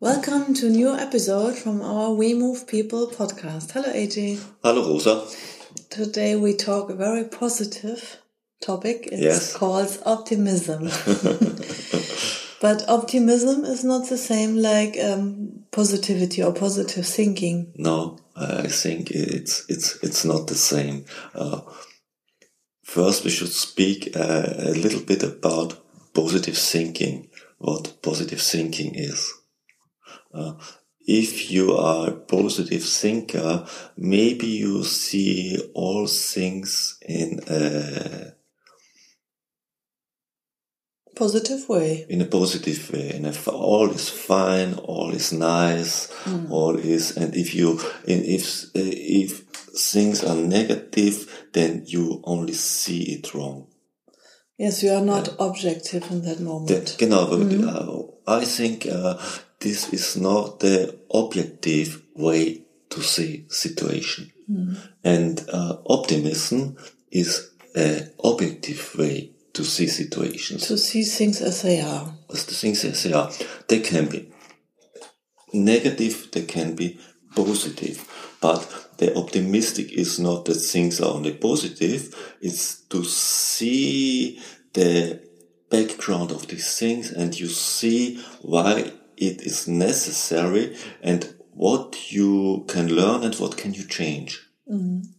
Welcome to a new episode from our We Move People podcast. Hello, AJ. Hello, Rosa. Today we talk a very positive topic. It's Yes. called optimism. but optimism is not the same like um, positivity or positive thinking. No, I think it's it's it's not the same. Uh, first, we should speak uh, a little bit about positive thinking. What positive thinking is. Uh, if you are a positive thinker, maybe you see all things in a Positive way. in a positive way. And if all is fine all is nice all is and if you and if if things are negative then you only see it wrong. Yes, you are not objective in that moment. that, genau uh, i think uh, this is not the objective way to see situation and uh, optimism is a objective way to see situations to see things as they are. as the things as they are. They can be negative, they can be positive. But the optimistic is not that things are only positive, it's to see the background of these things and you see why it is necessary and what you can learn and what can you change. An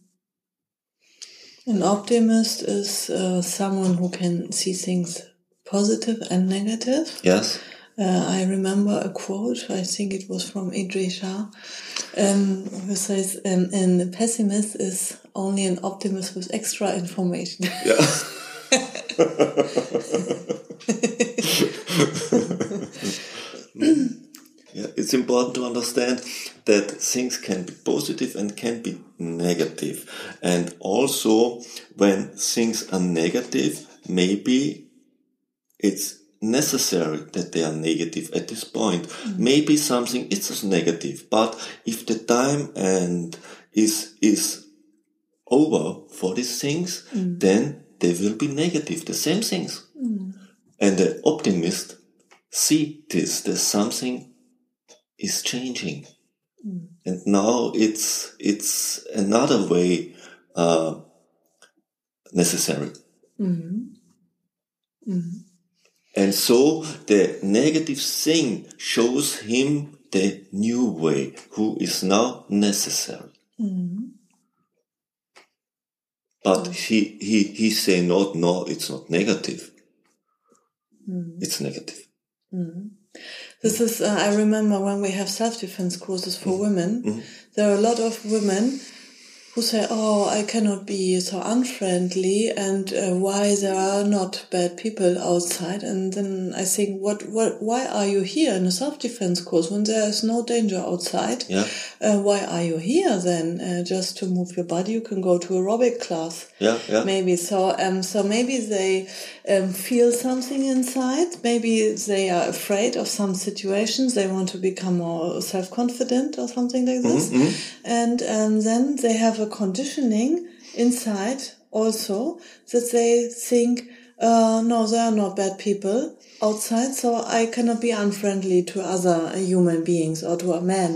optimist is uh, someone who can see things positive and negative. Yes? Uh, I remember a quote, I think it was from Idries Shah, um, who says, um, and a pessimist is only an optimist with extra information. Yeah, it's important to understand that things can be positive and can be negative. And also, when things are negative, maybe it's necessary that they are negative at this point. Mm-hmm. Maybe something is just negative, but if the time and is is over for these things, mm. then they will be negative, the same things. Mm. And the optimist see this, that something is changing. Mm. And now it's, it's another way, uh, necessary. Mm-hmm. Mm-hmm. And so the negative thing shows him the new way, who is now necessary. Mm-hmm. But mm. he, he, he say not, no, it's not negative. It's negative. Mm-hmm. This is, uh, I remember when we have self-defense courses for mm-hmm. women, mm-hmm. there are a lot of women who say, oh, I cannot be so unfriendly and uh, why there are not bad people outside. And then I think, what, what, why are you here in a self-defense course when there is no danger outside? Yeah. Uh, why are you here then? Uh, just to move your body, you can go to aerobic class Yeah, yeah. maybe so um so maybe they um, feel something inside maybe they are afraid of some situations they want to become more self-confident or something like this Mm-hmm. and um, then they have a conditioning inside also that they think uh, no there are not bad people outside so i cannot be unfriendly to other human beings or to a man.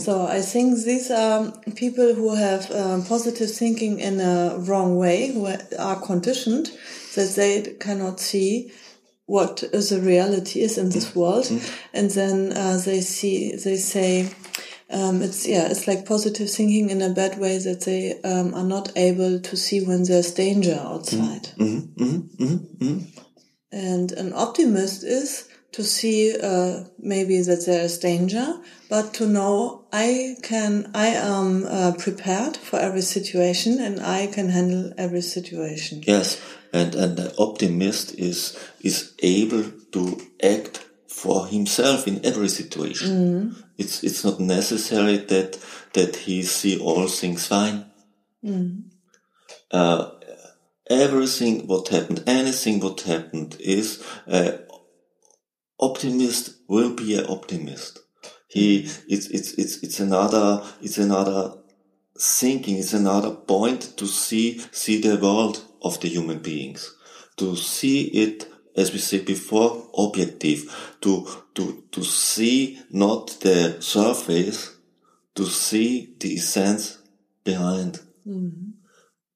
So I think these are people who have um, positive thinking in a wrong way, who are conditioned that they cannot see what the reality is in this world, and then uh, they see they say. Um, it's yeah, it's like positive thinking in a bad way that they um, are not able to see when there's danger outside. And an optimist is to see uh, maybe that there is danger, but to know I can, I am uh, prepared for every situation and I can handle every situation. Yes, and and the optimist is is able to act for himself in every situation, It's it's not necessary that that he see all things fine. Uh, everything what happened, anything what happened is uh, optimist will be an optimist. He it's it's it's it's another it's another thinking. It's another point to see see the world of the human beings to see it as we said before objective to to to see not the surface to see the essence behind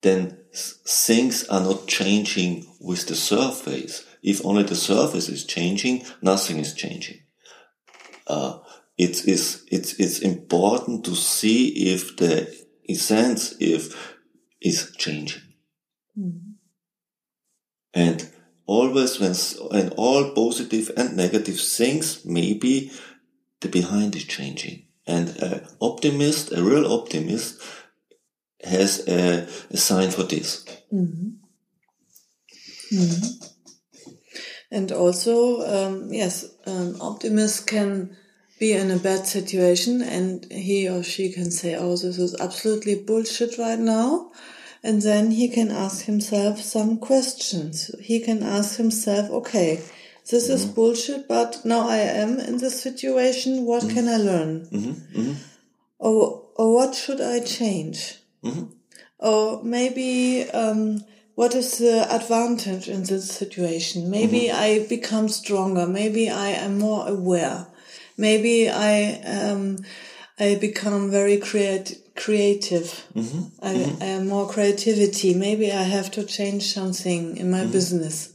then things are not changing with the surface. If only the surface is changing, nothing is changing. Uh, it is it's it's important to see if the essence if is changing. And always when and all positive and negative things, maybe the behind is changing. And an optimist, a real optimist, has a, a sign for this. Mm-hmm. Mm-hmm. And also, um, yes, an optimist can be in a bad situation and he or she can say, oh, this is absolutely bullshit right now. And then he can ask himself some questions. He can ask himself, okay, this is mm-hmm. bullshit, but now I am in this situation. What mm-hmm. can I learn? Mm-hmm. Or, or what should I change? Or maybe, um, what is the advantage in this situation? Maybe I become stronger. Maybe I am more aware. Maybe I, um, I become very creat- creative. Mm-hmm. I, mm-hmm. I am more creativity. Maybe I have to change something in my mm-hmm. business.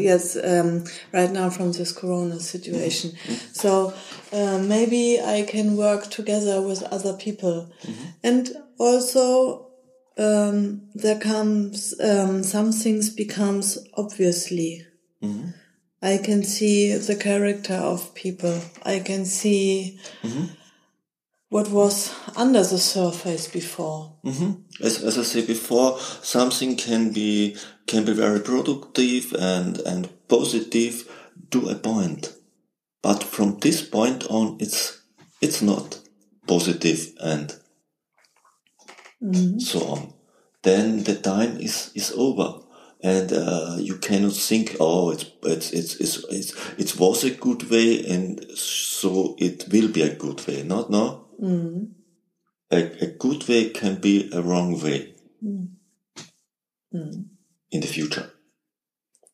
Yes, um, right now from this Corona situation. So uh, maybe I can work together with other people, and also um, there comes um, some things becomes obviously. I can see the character of people. I can see what was under the surface before. As, as I said before, something can be can be very productive and and positive to a point, but from this point on, it's it's not positive and so on. Then the time is is over, and uh, you cannot think, oh, it's it's it's it's it's it was a good way, and so it will be a good way. Not no. Mm-hmm. A, a good way can be a wrong way mm-hmm. in the future.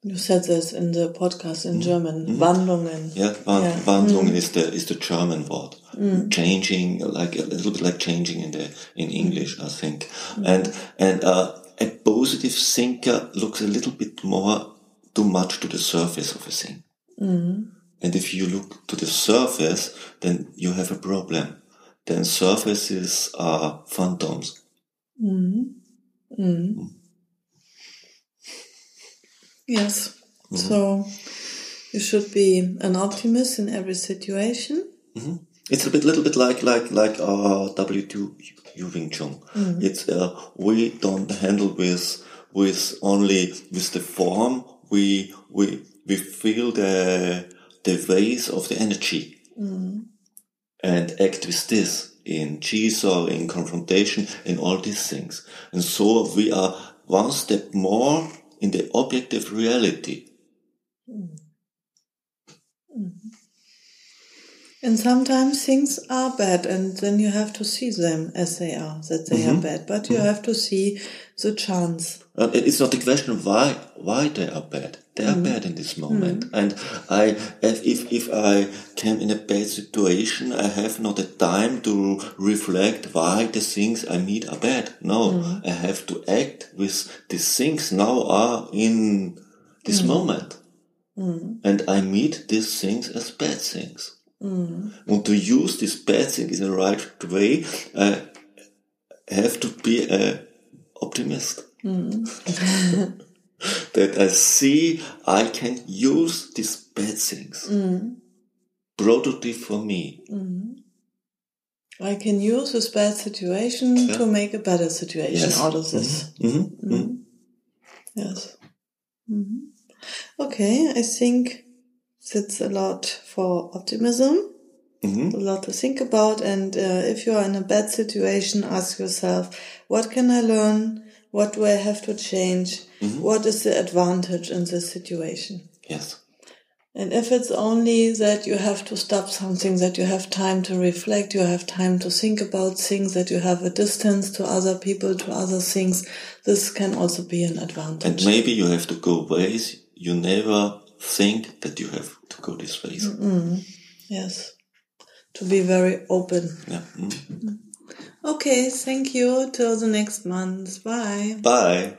You said this in the podcast in mm-hmm. German. Wandlungen. Yeah, Wan- Yeah. Wandlung is the is the German word. Mm. Changing, like a little bit like changing in the in English, I think. Mm. And and uh, a positive thinker looks a little bit more too much to the surface of a thing. And if you look to the surface, then you have a problem. Then surfaces are phantoms. Mm-hmm. Mm-hmm. Yes. Mm-hmm. So you should be an optimist in every situation. It's a bit, little bit like like like uh, W two U Wing Chun. It's uh, we don't handle with with only with the form. We we we feel the the waves of the energy and act with this in Chi Sao or in confrontation in all these things. And so we are one step more in the objective reality. Hmm. And sometimes things are bad, and then you have to see them as they are, that they are mhm. bad. But you mhm. have to see the chance. It- it's not the question why why they are bad. They are mm. bad in this mm. moment. And I if if if I came in a bad situation, I have not the time to reflect why the things I meet are bad. No, mm. I have to act with the things now are in this moment. And I meet these things as bad things. Mm. And to use this bad thing in the right way, I have to be a optimist. Mm. that I see I can use these bad things. Mm. Productive for me. I can use this bad situation to make a better situation Yes. out of this. hmm Yes. Mhm. Okay, I think that's a lot for optimism. Mm-hmm. A lot to think about. And uh, if you are in a bad situation, ask yourself, what can I learn? What do I have to change? Mm-hmm. What is the advantage in this situation? Yes. And if it's only that you have to stop something, that you have time to reflect, you have time to think about things, that you have a distance to other people, to other things, this can also be an advantage. And maybe you have to go ways you never think that you have to go this ways. Yes. To be very open. Yeah. Mm. Okay, thank you. Till the next month. Bye. Bye.